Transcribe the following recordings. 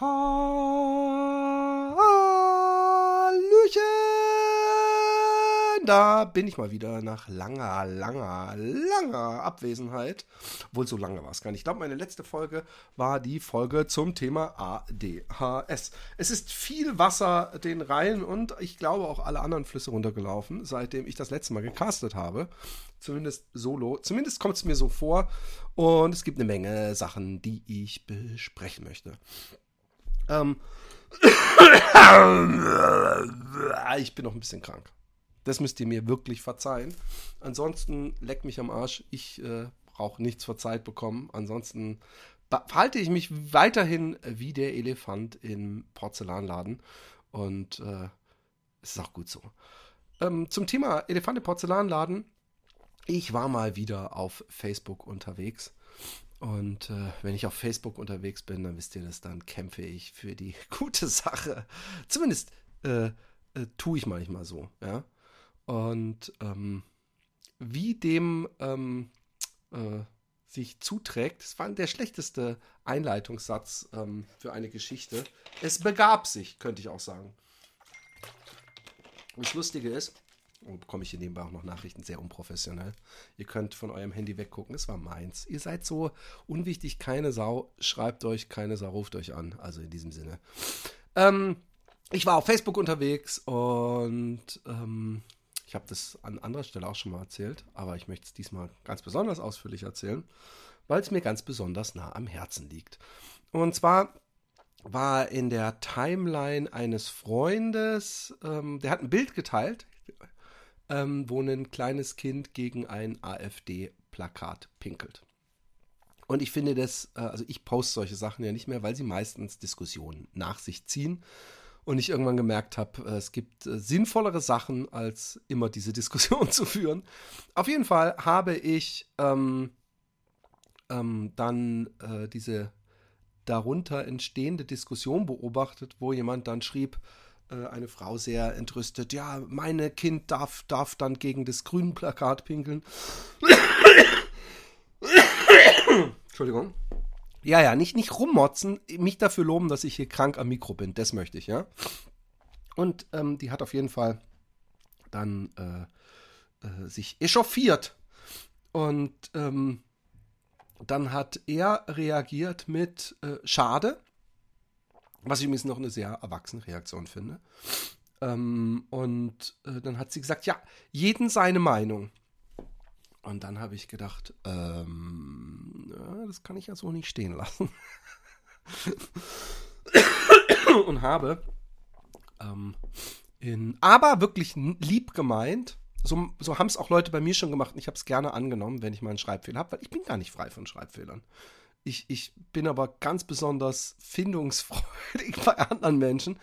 Hallöchen! Da bin ich mal wieder nach langer, langer, langer Abwesenheit. Wohl so lange war es gar nicht. Ich glaube, meine letzte Folge war die Folge zum Thema ADHS. Es ist viel Wasser den Rhein und ich glaube auch alle anderen Flüsse runtergelaufen, seitdem ich das letzte Mal gecastet habe. Zumindest solo. Zumindest kommt es mir so vor. Und es gibt eine Menge Sachen, die ich besprechen möchte. Ähm, ich bin noch ein bisschen krank. Das müsst ihr mir wirklich verzeihen. Ansonsten leckt mich am Arsch. Ich äh, brauche nichts verzeiht bekommen. Ansonsten verhalte ich mich weiterhin wie der Elefant im Porzellanladen. Und äh, es ist auch gut so. Ähm, zum Thema Elefant im Porzellanladen. Ich war mal wieder auf Facebook unterwegs und äh, wenn ich auf Facebook unterwegs bin, dann wisst ihr das, dann kämpfe ich für die gute Sache. Zumindest äh, äh, tue ich manchmal so, ja. Und ähm, wie dem ähm, äh, sich zuträgt, das war der schlechteste Einleitungssatz ähm, für eine Geschichte. Es begab sich, könnte ich auch sagen. Und das Lustige ist, und bekomme ich hier nebenbei auch noch Nachrichten, sehr unprofessionell. Ihr könnt von eurem Handy weggucken, es war meins. Ihr seid so unwichtig, keine Sau, schreibt euch, keine Sau, ruft euch an. Also in diesem Sinne. Ähm, ich war auf Facebook unterwegs und ähm, ich habe das an anderer Stelle auch schon mal erzählt, aber ich möchte es diesmal ganz besonders ausführlich erzählen, weil es mir ganz besonders nah am Herzen liegt. Und zwar war in der Timeline eines Freundes, ähm, der hat ein Bild geteilt, ähm, wo ein kleines Kind gegen ein AfD-Plakat pinkelt. Und ich finde das, äh, also ich poste solche Sachen ja nicht mehr, weil sie meistens Diskussionen nach sich ziehen. Und ich irgendwann gemerkt habe, äh, es gibt äh, sinnvollere Sachen, als immer diese Diskussion zu führen. Auf jeden Fall habe ich ähm, ähm, dann äh, diese darunter entstehende Diskussion beobachtet, wo jemand dann schrieb, äh, eine Frau sehr entrüstet. Ja, meine Kind darf, darf dann gegen das grüne Plakat pinkeln. Entschuldigung. Ja, ja, nicht, nicht rummotzen, mich dafür loben, dass ich hier krank am Mikro bin. Das möchte ich, ja. Und ähm, die hat auf jeden Fall dann äh, äh, sich echauffiert. Und ähm, dann hat er reagiert mit äh, Schade. Was ich übrigens noch eine sehr erwachsene Reaktion finde. Ähm, und äh, dann hat sie gesagt, ja, jeden seine Meinung. Und dann habe ich gedacht, ähm, ja, das kann ich ja so nicht stehen lassen. und habe ähm, in, aber wirklich lieb gemeint, so, so haben es auch Leute bei mir schon gemacht und ich habe es gerne angenommen, wenn ich mal einen Schreibfehler habe, weil ich bin gar nicht frei von Schreibfehlern. Ich, ich bin aber ganz besonders findungsfreudig bei anderen Menschen.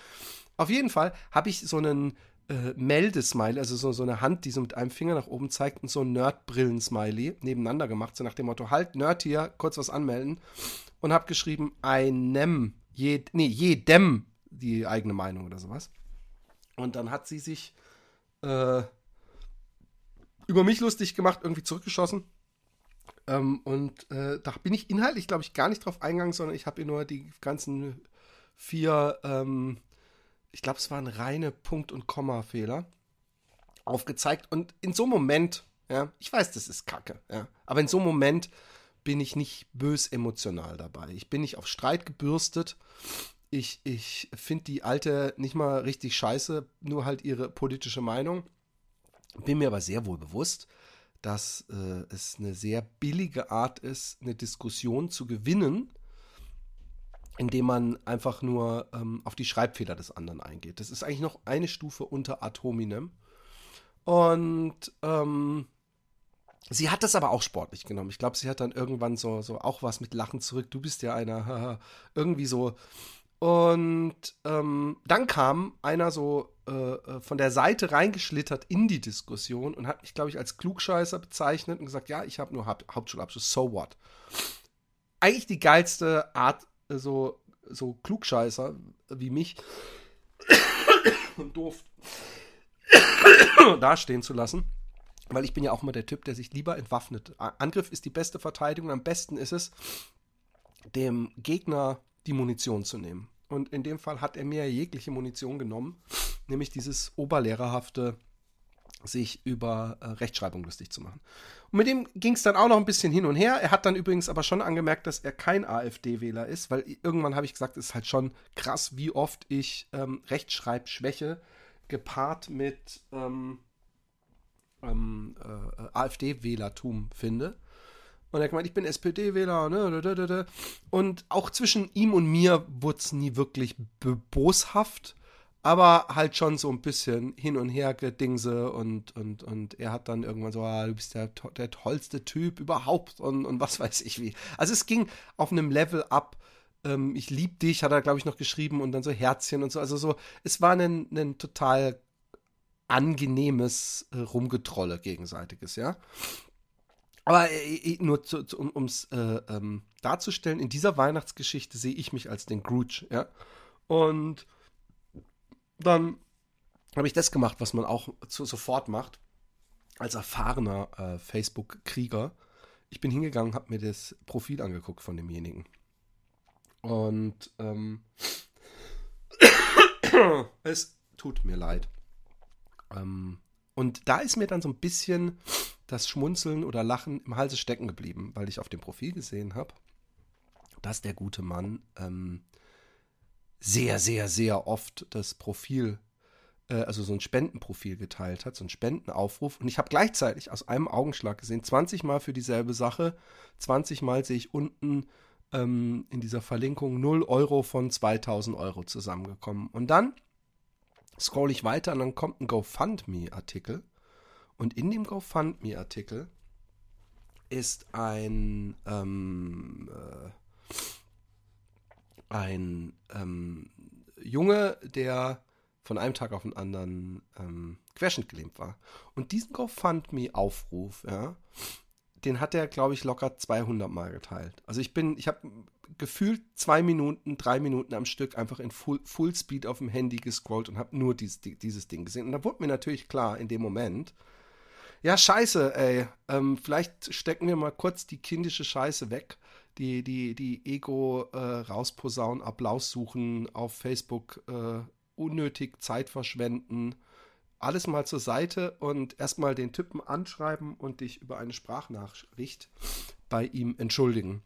Auf jeden Fall habe ich so einen äh, Meldesmiley, also so, so eine Hand, die so mit einem Finger nach oben zeigt und so ein Nerdbrillen-Smiley nebeneinander gemacht, so nach dem Motto, halt, Nerd hier, kurz was anmelden. Und habe geschrieben, einem, je, nee, jedem die eigene Meinung oder sowas. Und dann hat sie sich äh, über mich lustig gemacht, irgendwie zurückgeschossen ähm, und äh, da bin ich inhaltlich, glaube ich, gar nicht drauf eingegangen, sondern ich habe ihr nur die ganzen vier, ähm, ich glaube, es waren reine Punkt- und Komma-Fehler aufgezeigt. Und in so einem Moment, ja, ich weiß, das ist Kacke, ja, aber in so einem Moment bin ich nicht bös emotional dabei. Ich bin nicht auf Streit gebürstet. Ich, ich finde die alte nicht mal richtig scheiße, nur halt ihre politische Meinung. Bin mir aber sehr wohl bewusst, dass äh, es eine sehr billige Art ist, eine Diskussion zu gewinnen, indem man einfach nur ähm, auf die Schreibfehler des anderen eingeht. Das ist eigentlich noch eine Stufe unter Ad hominem. Und ähm, sie hat das aber auch sportlich genommen. Ich glaube, sie hat dann irgendwann so, so auch was mit Lachen zurück. Du bist ja einer, irgendwie so. Und ähm, dann kam einer so äh, äh, von der Seite reingeschlittert in die Diskussion und hat mich, glaube ich, als Klugscheißer bezeichnet und gesagt, ja, ich habe nur Haupt Hauptschulabschluss, so what? Eigentlich die geilste Art, äh, so, so Klugscheißer wie mich doof dastehen zu lassen. Weil ich bin ja auch immer der Typ, der sich lieber entwaffnet. Angriff ist die beste Verteidigung. Am besten ist es, dem Gegner die Munition zu nehmen. Und in dem Fall hat er mir jegliche Munition genommen, nämlich dieses oberlehrerhafte, sich über äh, Rechtschreibung lustig zu machen. Und mit dem ging es dann auch noch ein bisschen hin und her. Er hat dann übrigens aber schon angemerkt, dass er kein AfD-Wähler ist, weil irgendwann habe ich gesagt, es ist halt schon krass, wie oft ich ähm, Rechtschreibschwäche gepaart mit ähm, ähm, äh, AfD-Wählertum finde. Und er hat gemeint, ich bin SPD-Wähler. Ne, und auch zwischen ihm und mir wurde es nie wirklich boshaft, aber halt schon so ein bisschen hin und her gedingse und, und, und er hat dann irgendwann so, ah, du bist der, der tollste Typ überhaupt und, und was weiß ich wie. Also es ging auf einem Level ab, ähm, ich lieb dich, hat er, glaube ich, noch geschrieben und dann so Herzchen und so. Also so, es war ein, ein total angenehmes äh, Rumgetrolle gegenseitiges, ja. Aber äh, nur zu, zu, um es äh, ähm, darzustellen, in dieser Weihnachtsgeschichte sehe ich mich als den Grooch, ja. Und dann habe ich das gemacht, was man auch zu, sofort macht, als erfahrener äh, Facebook-Krieger. Ich bin hingegangen, habe mir das Profil angeguckt von demjenigen. Und ähm, es tut mir leid. Ähm, und da ist mir dann so ein bisschen das Schmunzeln oder Lachen im Halse stecken geblieben, weil ich auf dem Profil gesehen habe, dass der gute Mann ähm, sehr, sehr, sehr oft das Profil, äh, also so ein Spendenprofil geteilt hat, so ein Spendenaufruf. Und ich habe gleichzeitig aus einem Augenschlag gesehen, 20 Mal für dieselbe Sache, 20 Mal sehe ich unten ähm, in dieser Verlinkung 0 Euro von 2000 Euro zusammengekommen. Und dann scroll ich weiter und dann kommt ein GoFundMe-Artikel. Und in dem GoFundMe-Artikel ist ein, ähm, äh, ein ähm, Junge, der von einem Tag auf den anderen ähm, querschnittgelähmt war. Und diesen GoFundMe-Aufruf, ja, den hat er, glaube ich, locker 200 Mal geteilt. Also ich bin, ich habe gefühlt zwei Minuten, drei Minuten am Stück einfach in Full, Fullspeed auf dem Handy gescrollt und habe nur dies, dieses Ding gesehen. Und da wurde mir natürlich klar in dem Moment, ja, scheiße, ey, ähm, vielleicht stecken wir mal kurz die kindische Scheiße weg, die, die, die Ego äh, rausposaunen, Applaus suchen, auf Facebook äh, unnötig Zeit verschwenden, alles mal zur Seite und erstmal den Typen anschreiben und dich über eine Sprachnachricht bei ihm entschuldigen.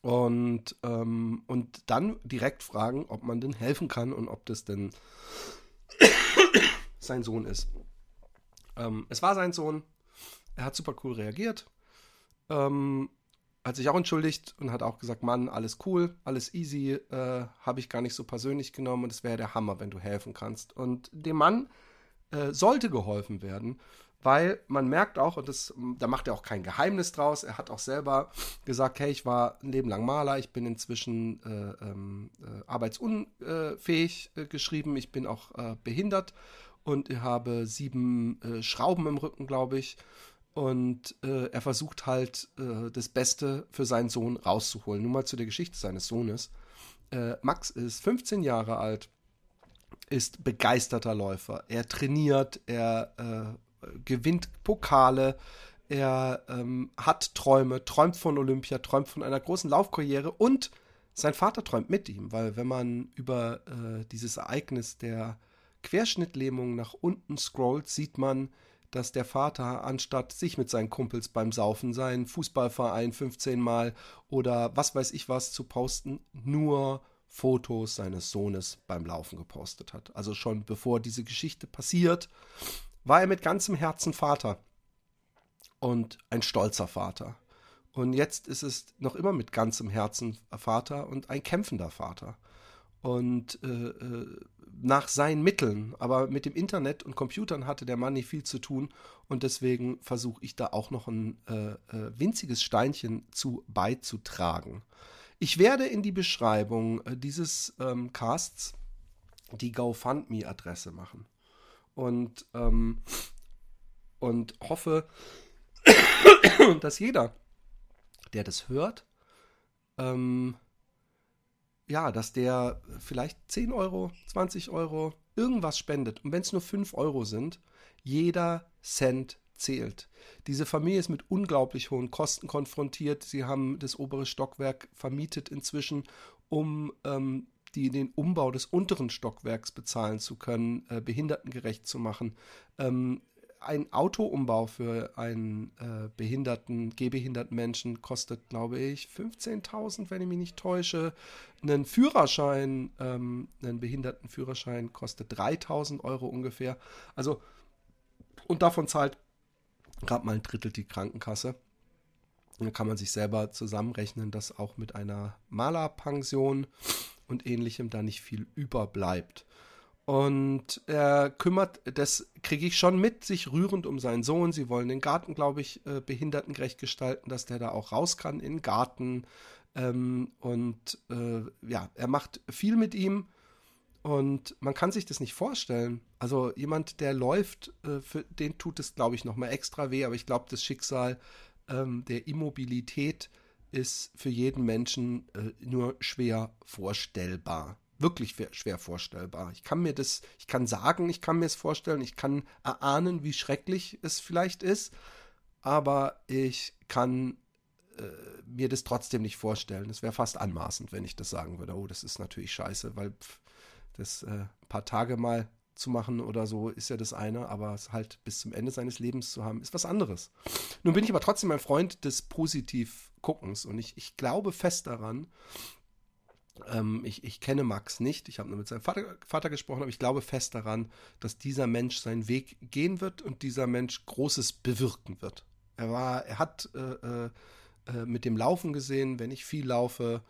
Und, ähm, und dann direkt fragen, ob man denn helfen kann und ob das denn sein Sohn ist. Ähm, es war sein Sohn. Er hat super cool reagiert. Ähm, hat sich auch entschuldigt und hat auch gesagt, Mann, alles cool, alles easy, äh, habe ich gar nicht so persönlich genommen und es wäre der Hammer, wenn du helfen kannst. Und dem Mann äh, sollte geholfen werden weil man merkt auch, und das, da macht er auch kein Geheimnis draus, er hat auch selber gesagt, hey, ich war ein Leben lang Maler, ich bin inzwischen äh, ähm, äh, arbeitsunfähig äh, geschrieben, ich bin auch äh, behindert und habe sieben äh, Schrauben im Rücken, glaube ich. Und äh, er versucht halt das Beste für seinen Sohn rauszuholen. Nur mal zu der Geschichte seines Sohnes. Max ist 15 Jahre alt, ist begeisterter Läufer. Er trainiert, er gewinnt Pokale, er ähm, hat Träume, träumt von Olympia, träumt von einer großen Laufkarriere und sein Vater träumt mit ihm, weil wenn man über äh, dieses Ereignis der Querschnittlähmung nach unten scrollt, sieht man, dass der Vater, anstatt sich mit seinen Kumpels beim Saufen, seinen Fußballverein 15 Mal oder was weiß ich was zu posten, nur Fotos seines Sohnes beim Laufen gepostet hat. Also schon bevor diese Geschichte passiert, war er mit ganzem Herzen Vater und ein stolzer Vater. Und jetzt ist es noch immer mit ganzem Herzen Vater und ein kämpfender Vater. Und äh, äh, nach seinen Mitteln, aber mit dem Internet und Computern hatte der Mann nicht viel zu tun und deswegen versuche ich da auch noch ein äh, äh, winziges Steinchen zu beizutragen. Ich werde in die Beschreibung äh, dieses ähm, Casts die GoFundMe-Adresse machen und, ähm, und hoffe, dass jeder, der das hört, ähm, ja, dass der vielleicht 10 Euro, 20 Euro, irgendwas spendet. Und wenn es nur 5 Euro sind, jeder Cent zählt. Diese Familie ist mit unglaublich hohen Kosten konfrontiert. Sie haben das obere Stockwerk vermietet inzwischen, um ähm, die den Umbau des unteren Stockwerks bezahlen zu können, äh, behindertengerecht zu machen. Ähm, ein Autoumbau für einen äh, behinderten, gehbehinderten Menschen kostet, glaube ich, 15.000, wenn ich mich nicht täusche. Einen Führerschein, ähm, einen Behindertenführerschein kostet 3.000 Euro ungefähr. Also, und davon zahlt gerade mal ein Drittel die Krankenkasse. Dann kann man sich selber zusammenrechnen, dass auch mit einer Malerpension und ähnlichem da nicht viel überbleibt. Und er kümmert, das kriege ich schon mit, sich rührend um seinen Sohn. Sie wollen den Garten, glaube ich, äh, behindertengerecht gestalten, dass der da auch raus kann in den Garten. Ähm, und äh, ja, er macht viel mit ihm. Und man kann sich das nicht vorstellen. Also jemand, der läuft, äh, für den tut es, glaube ich, nochmal extra weh. Aber ich glaube, das Schicksal ähm, der Immobilität ist für jeden Menschen äh, nur schwer vorstellbar wirklich schwer vorstellbar. Ich kann mir das, ich kann sagen, ich kann mir es vorstellen, ich kann erahnen, wie schrecklich es vielleicht ist, aber ich kann äh, mir das trotzdem nicht vorstellen. Es wäre fast anmaßend, wenn ich das sagen würde. Oh, das ist natürlich scheiße, weil pff, das äh, ein paar Tage mal zu machen oder so ist ja das eine, aber es halt bis zum Ende seines Lebens zu haben, ist was anderes. Nun bin ich aber trotzdem ein Freund des Positiv-Guckens und ich, ich glaube fest daran, ähm, ich, ich, kenne Max nicht, ich habe nur mit seinem Vater, Vater, gesprochen, aber ich glaube fest daran, dass dieser Mensch seinen Weg gehen wird und dieser Mensch Großes bewirken wird. Er war, er hat äh, äh, äh mit dem Laufen gesehen, wenn ich viel laufe,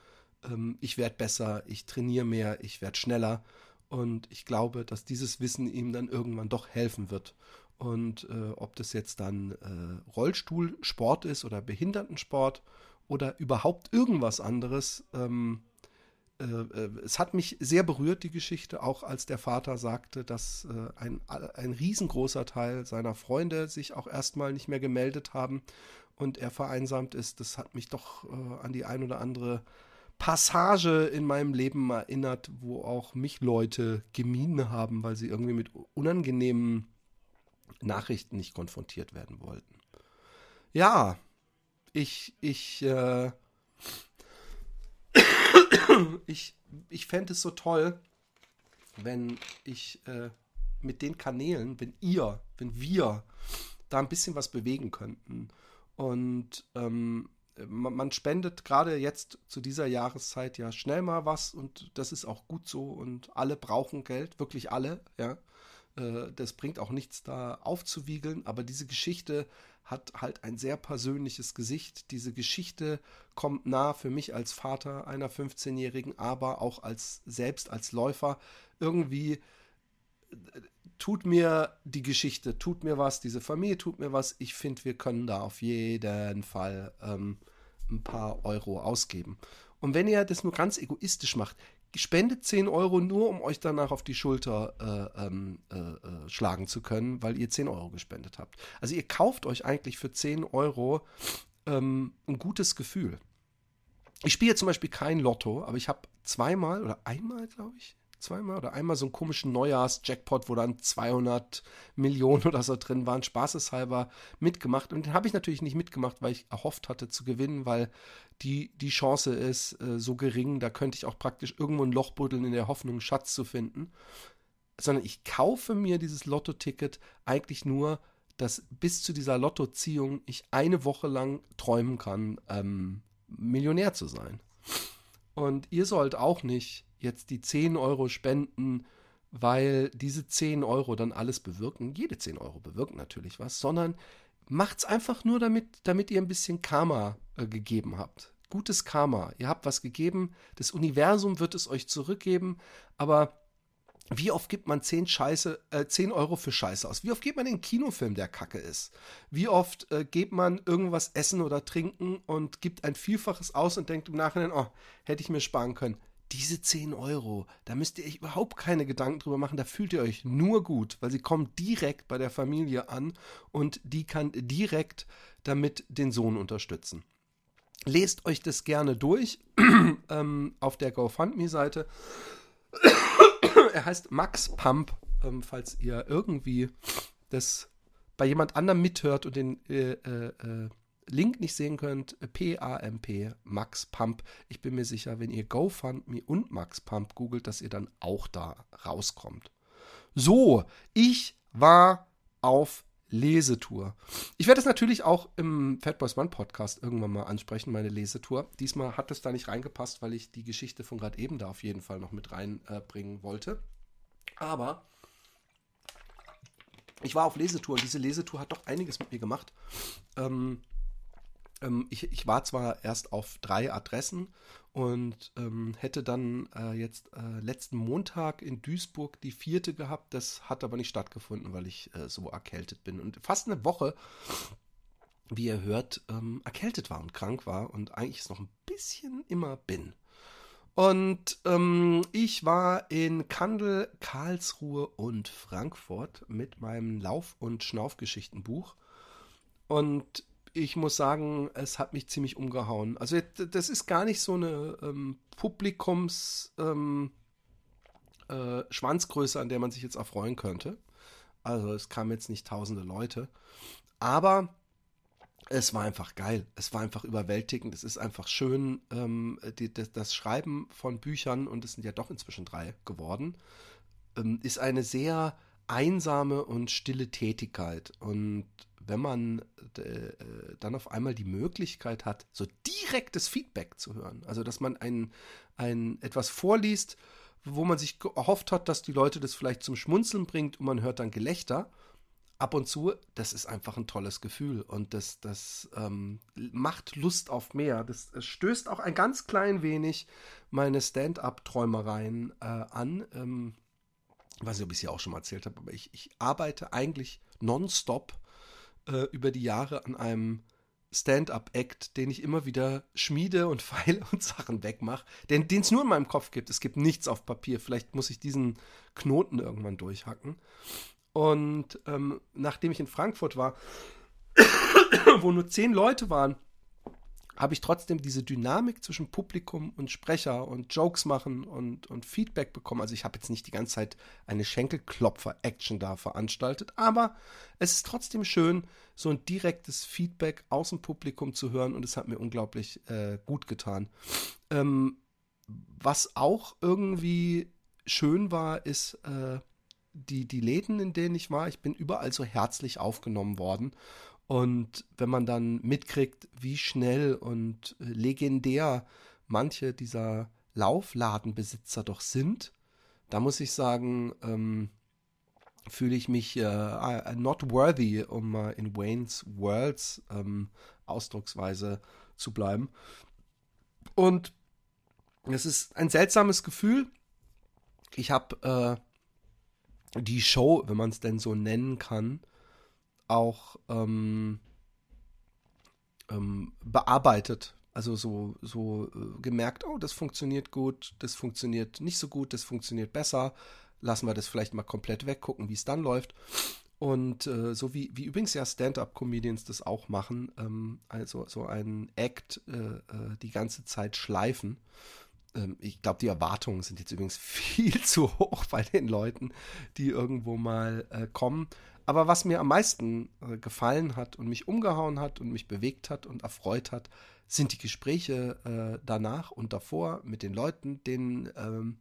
ähm, ich werde besser, ich trainiere mehr, ich werde schneller. Und ich glaube, dass dieses Wissen ihm dann irgendwann doch helfen wird. Und äh, ob das jetzt dann äh, Rollstuhlsport ist oder Behindertensport oder überhaupt irgendwas anderes, ähm, äh, äh, es hat mich sehr berührt, die Geschichte, auch als der Vater sagte, dass äh, ein, ein riesengroßer Teil seiner Freunde sich auch erstmal nicht mehr gemeldet haben und er vereinsamt ist. Das hat mich doch an die ein oder andere Passage in meinem Leben erinnert, wo auch mich Leute gemieden haben, weil sie irgendwie mit unangenehmen Nachrichten nicht konfrontiert werden wollten. Ja, ich, ich, äh, ich, ich fände es so toll, wenn ich äh, mit den Kanälen, wenn ihr, wenn wir da ein bisschen was bewegen könnten. Und ähm, man, man, spendet gerade jetzt zu dieser Jahreszeit ja schnell mal was und das ist auch gut so und alle brauchen Geld, wirklich alle, ja. Äh, das bringt auch nichts da aufzuwiegeln, aber diese Geschichte hat halt ein sehr persönliches Gesicht. Diese Geschichte kommt nah für mich als Vater einer 15-Jährigen, aber auch als selbst als Läufer. Irgendwie äh, tut mir die Geschichte, tut mir was, diese Familie tut mir was. Ich finde, wir können da auf jeden Fall ähm, ein paar Euro ausgeben. Und wenn ihr das nur ganz egoistisch macht, spendet 10 Euro nur, um euch danach auf die Schulter äh, ähm, äh, äh, schlagen zu können, weil ihr 10 Euro gespendet habt. Also ihr kauft euch eigentlich für 10 Euro ähm, ein gutes Gefühl. Ich spiele zum Beispiel kein Lotto, aber ich habe zweimal oder einmal, glaube ich, zweimal oder einmal so einen komischen Neujahrs-Jackpot, wo dann 200 Millionen oder so drin waren, spaßeshalber mitgemacht. Und den habe ich natürlich nicht mitgemacht, weil ich erhofft hatte zu gewinnen, weil die, die Chance ist äh, so gering, da könnte ich auch praktisch irgendwo ein Loch buddeln in der Hoffnung, einen Schatz zu finden. Sondern ich kaufe mir dieses Lotto-Ticket eigentlich nur, dass bis zu dieser Lottoziehung ich eine Woche lang träumen kann, ähm, Millionär zu sein. Und ihr sollt auch nicht jetzt die 10 Euro spenden, weil diese 10 Euro dann alles bewirken. Jede 10 Euro bewirken natürlich was, sondern macht es einfach nur damit, damit ihr ein bisschen Karma äh, gegeben habt. Gutes Karma. Ihr habt was gegeben, das Universum wird es euch zurückgeben, aber wie oft gibt man 10, Scheiße, äh, 10 Euro für Scheiße aus? Wie oft gibt man den Kinofilm, der Kacke ist? Wie oft äh, gibt man irgendwas essen oder trinken und gibt ein Vielfaches aus und denkt im Nachhinein, oh, hätte ich mir sparen können diese 10 Euro, da müsst ihr euch überhaupt keine Gedanken drüber machen, da fühlt ihr euch nur gut, weil sie kommen direkt bei der Familie an und die kann direkt damit den Sohn unterstützen. Lest euch das gerne durch ähm, auf der GoFundMe-Seite. er heißt Max Pump, ähm, falls ihr irgendwie das bei jemand anderem mithört und den äh, äh, äh Link nicht sehen könnt, P-A-M-P, Max Pump. Ich bin mir sicher, wenn ihr GoFundMe und Max Pump googelt, dass ihr dann auch da rauskommt. So, ich war auf Lesetour. Ich werde es natürlich auch im Fatboys One Podcast irgendwann mal ansprechen, meine Lesetour. Diesmal hat es da nicht reingepasst, weil ich die Geschichte von gerade eben da auf jeden Fall noch mit reinbringen äh, wollte. Aber ich war auf Lesetour und diese Lesetour hat doch einiges mit mir gemacht. Ähm, ähm, ich, ich, war zwar erst auf drei Adressen und ähm, hätte dann äh, jetzt äh, letzten Montag in Duisburg die vierte gehabt. Das hat aber nicht stattgefunden, weil ich äh, so erkältet bin. Und fast eine Woche, wie ihr hört, ähm, erkältet war und krank war und eigentlich es noch ein bisschen immer bin. Und ähm, ich war in Kandel, Karlsruhe und Frankfurt mit meinem Lauf- und Schnaufgeschichtenbuch. Und ich muss sagen, es hat mich ziemlich umgehauen. Also das ist gar nicht so eine ähm, Publikums ähm, äh, Schwanzgröße, an der man sich jetzt erfreuen könnte. Also es kamen jetzt nicht tausende Leute. Aber es war einfach geil. Es war einfach überwältigend. Es ist einfach schön, ähm, die, das, das, Schreiben von Büchern, und es sind ja doch inzwischen drei geworden, ähm, ist eine sehr einsame und stille Tätigkeit. Und wenn man äh, dann auf einmal die Möglichkeit hat, so direktes Feedback zu hören, also dass man ein, ein etwas vorliest, wo man sich gehofft hat, dass die Leute das vielleicht zum Schmunzeln bringt und man hört dann Gelächter, ab und zu, das ist einfach ein tolles Gefühl und das, das ähm, macht Lust auf mehr. Das, das, stößt auch ein ganz klein wenig meine Stand-up-Träumereien äh, an. Ähm, weiß nicht, ob ich es ja auch schon mal erzählt habe, aber ich, ich arbeite eigentlich nonstop äh, über die Jahre an einem Stand-up-Act, den ich immer wieder schmiede und feile und Sachen wegmache, den es nur in meinem Kopf gibt. Es gibt nichts auf Papier. Vielleicht muss ich diesen Knoten irgendwann durchhacken. Und ähm, nachdem ich in Frankfurt war, wo nur zehn Leute waren, habe ich trotzdem diese Dynamik zwischen Publikum und Sprecher und Jokes machen und, und Feedback bekommen. Also ich habe jetzt nicht die ganze Zeit eine Schenkelklopfer-Action da veranstaltet, aber es ist trotzdem schön, so ein direktes Feedback aus dem Publikum zu hören und es hat mir unglaublich äh, gut getan. Ähm, was auch irgendwie schön war, ist äh, die, die Läden, in denen ich war. Ich bin überall so herzlich aufgenommen worden und wenn man dann mitkriegt, wie schnell und äh, legendär manche dieser Laufladenbesitzer doch sind, da muss ich sagen, ähm, fühle ich mich äh, not worthy, um mal in Wayne's Worlds ähm, Ausdrucksweise zu bleiben. Und es ist ein seltsames Gefühl. Ich habe äh, die Show, wenn man es denn so nennen kann, auch ähm, ähm, bearbeitet. Also so, so äh, gemerkt, oh, das funktioniert gut, das funktioniert nicht so gut, das funktioniert besser. Lassen wir das vielleicht mal komplett weg, gucken, wie es dann läuft. Und äh, so wie, wie übrigens ja Stand-up-Comedians das auch machen, ähm, also so einen Act äh, äh die ganze Zeit schleifen. Ähm, ich glaube, die Erwartungen sind jetzt übrigens viel zu hoch bei den Leuten, die irgendwo mal äh, kommen. Aber was mir am meisten äh, gefallen hat und mich umgehauen hat und mich bewegt hat und erfreut hat, sind die Gespräche äh, danach und davor mit den Leuten, denen ähm,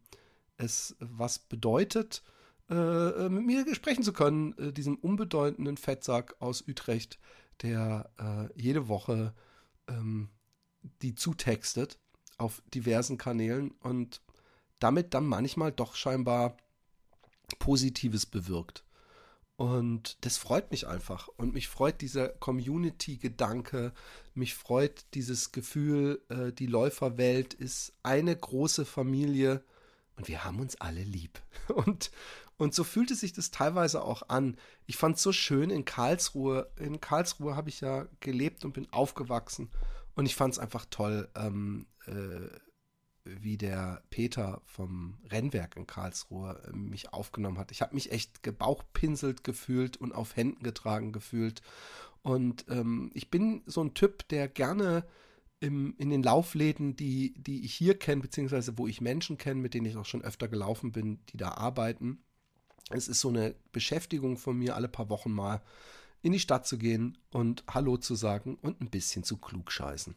es was bedeutet, äh, äh mit mir sprechen zu können, äh, diesem unbedeutenden Fettsack aus Utrecht, der jede Woche ähm, die zutextet auf diversen Kanälen und damit dann manchmal doch scheinbar Positives bewirkt. Und das freut mich einfach. Und mich freut dieser Community-Gedanke. Mich freut dieses Gefühl, äh, die Läuferwelt ist eine große Familie und wir haben uns alle lieb. Und, und so fühlte sich das teilweise auch an. Ich fand es so schön in Karlsruhe. In Karlsruhe habe ich ja gelebt und bin aufgewachsen. Und ich fand es einfach toll, ähm, äh, wie der Peter vom Rennwerk in Karlsruhe äh, mich aufgenommen hat. Ich habe mich echt gebauchpinselt gefühlt und auf Händen getragen gefühlt. Und ähm, ich bin so ein Typ, der gerne im, in den Laufläden, die, die ich hier kenne, beziehungsweise wo ich Menschen kenne, mit denen ich auch schon öfter gelaufen bin, die da arbeiten. Es ist so eine Beschäftigung von mir alle paar Wochen mal in die Stadt zu gehen und Hallo zu sagen und ein bisschen zu klug scheißen.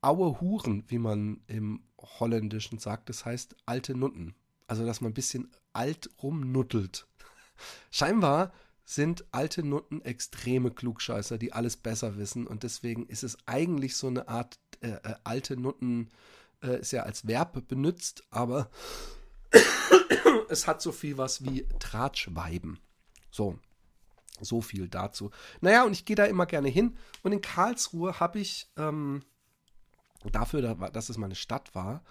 Aue Huren, wie man im Holländischen sagt, das heißt alte Nutten. Also, dass man ein bisschen alt rumnuttelt. Scheinbar sind alte Nutten extreme Klugscheißer, die alles besser wissen. Und deswegen ist es eigentlich so eine Art äh, äh, alte Nutten, äh, ist ja als Verb benutzt, aber es hat so viel was wie Tratschweiben. So, so viel dazu. Naja, und ich gehe da immer gerne hin. Und in Karlsruhe habe ich ähm, dafür, dass es meine Stadt war,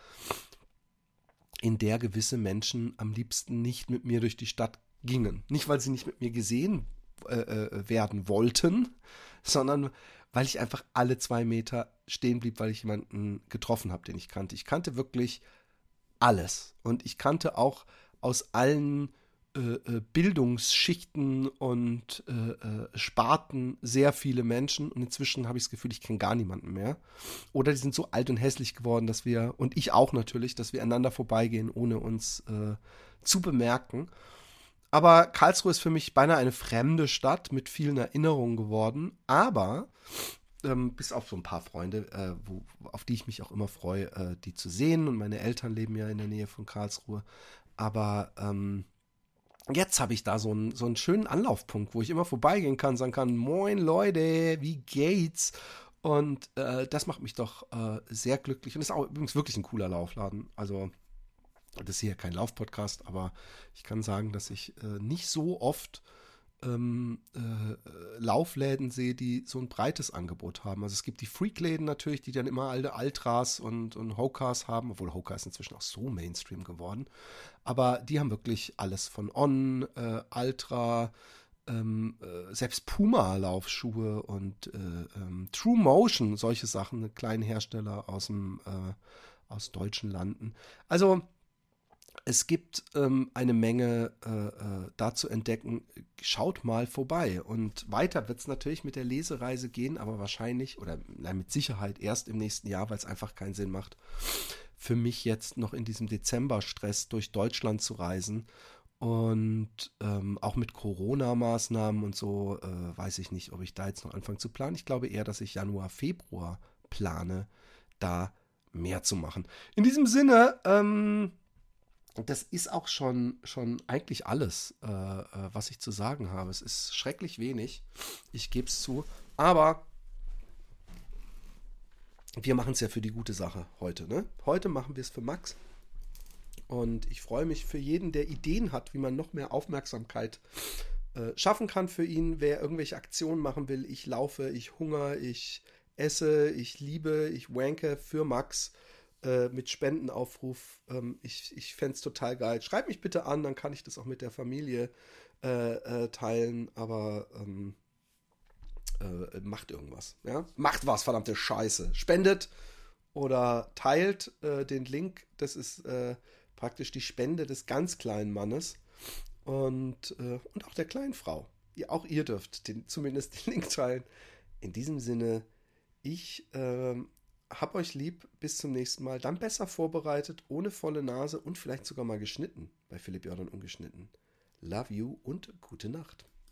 in der gewisse Menschen am liebsten nicht mit mir durch die Stadt gingen. Nicht, weil sie nicht mit mir gesehen äh, äh, werden wollten, sondern weil ich einfach alle zwei Meter stehen blieb, weil ich jemanden getroffen habe, den ich kannte. Ich kannte wirklich alles. Und ich kannte auch aus allen Bildungsschichten und äh, äh, Sparten sehr viele Menschen und inzwischen habe ich das Gefühl, ich kenne gar niemanden mehr. Oder die sind so alt und hässlich geworden, dass wir, und ich auch natürlich, dass wir einander vorbeigehen, ohne uns äh, zu bemerken. Aber Karlsruhe ist für mich beinahe eine fremde Stadt mit vielen Erinnerungen geworden. Aber ähm, bis auf so ein paar Freunde, äh, wo, auf die ich mich auch immer freue, äh, die zu sehen. Und meine Eltern leben ja in der Nähe von Karlsruhe. Aber ähm, jetzt habe ich da so einen, so einen schönen Anlaufpunkt, wo ich immer vorbeigehen kann, sagen kann, moin Leute, wie geht's? Und äh, das macht mich doch äh, sehr glücklich. Und ist auch übrigens wirklich ein cooler Laufladen. Also, das ist hier kein Laufpodcast, aber ich kann sagen, dass ich äh, nicht so oft ähm, äh, Laufläden sehe, die so ein breites Angebot haben. Also es gibt die Freak-Läden natürlich, die dann immer alle Ultras und, und Hokas haben, obwohl Hoka ist inzwischen auch so Mainstream geworden. Aber die haben wirklich alles von On, äh, Ultra, ähm, äh, selbst Puma-Laufschuhe und äh, ähm, True Motion, solche Sachen, kleine Hersteller aus dem äh, aus deutschen Landen. Also es gibt ähm, eine Menge äh, äh, da zu entdecken. Schaut mal vorbei. Und weiter wird es natürlich mit der Lesereise gehen, aber wahrscheinlich oder na, mit Sicherheit erst im nächsten Jahr, weil es einfach keinen Sinn macht, für mich jetzt noch in diesem Dezember-Stress durch Deutschland zu reisen. Und ähm, auch mit Corona-Maßnahmen und so äh, weiß ich nicht, ob ich da jetzt noch anfange zu planen. Ich glaube eher, dass ich Januar, Februar plane, da mehr zu machen. In diesem Sinne, ähm, das ist auch schon, schon eigentlich alles, äh, äh, was ich zu sagen habe. Es ist schrecklich wenig, ich gebe es zu, aber wir machen es ja für die gute Sache heute. Ne? Heute machen wir es für Max. Und ich freue mich für jeden, der Ideen hat, wie man noch mehr Aufmerksamkeit äh, schaffen kann für ihn, wer irgendwelche Aktionen machen will. Ich laufe, ich hungere, ich esse, ich liebe, ich wanke für Max äh, mit Spendenaufruf. Ähm, ich ich fände es total geil. Schreib mich bitte an, dann kann ich das auch mit der Familie äh, äh, teilen, aber ähm, äh, macht irgendwas. Ja? Macht was, verdammte Scheiße. Spendet oder teilt äh, den Link. Das ist praktisch die Spende des ganz kleinen Mannes und, und auch der kleinen Frau. Ihr, auch ihr dürft den, zumindest den Link teilen. In diesem Sinne, ich ähm, hab euch lieb, bis zum nächsten Mal. Dann besser vorbereitet, ohne volle Nase und vielleicht sogar mal geschnitten. Bei Philipp Jordan ungeschnitten. Love you und gute Nacht.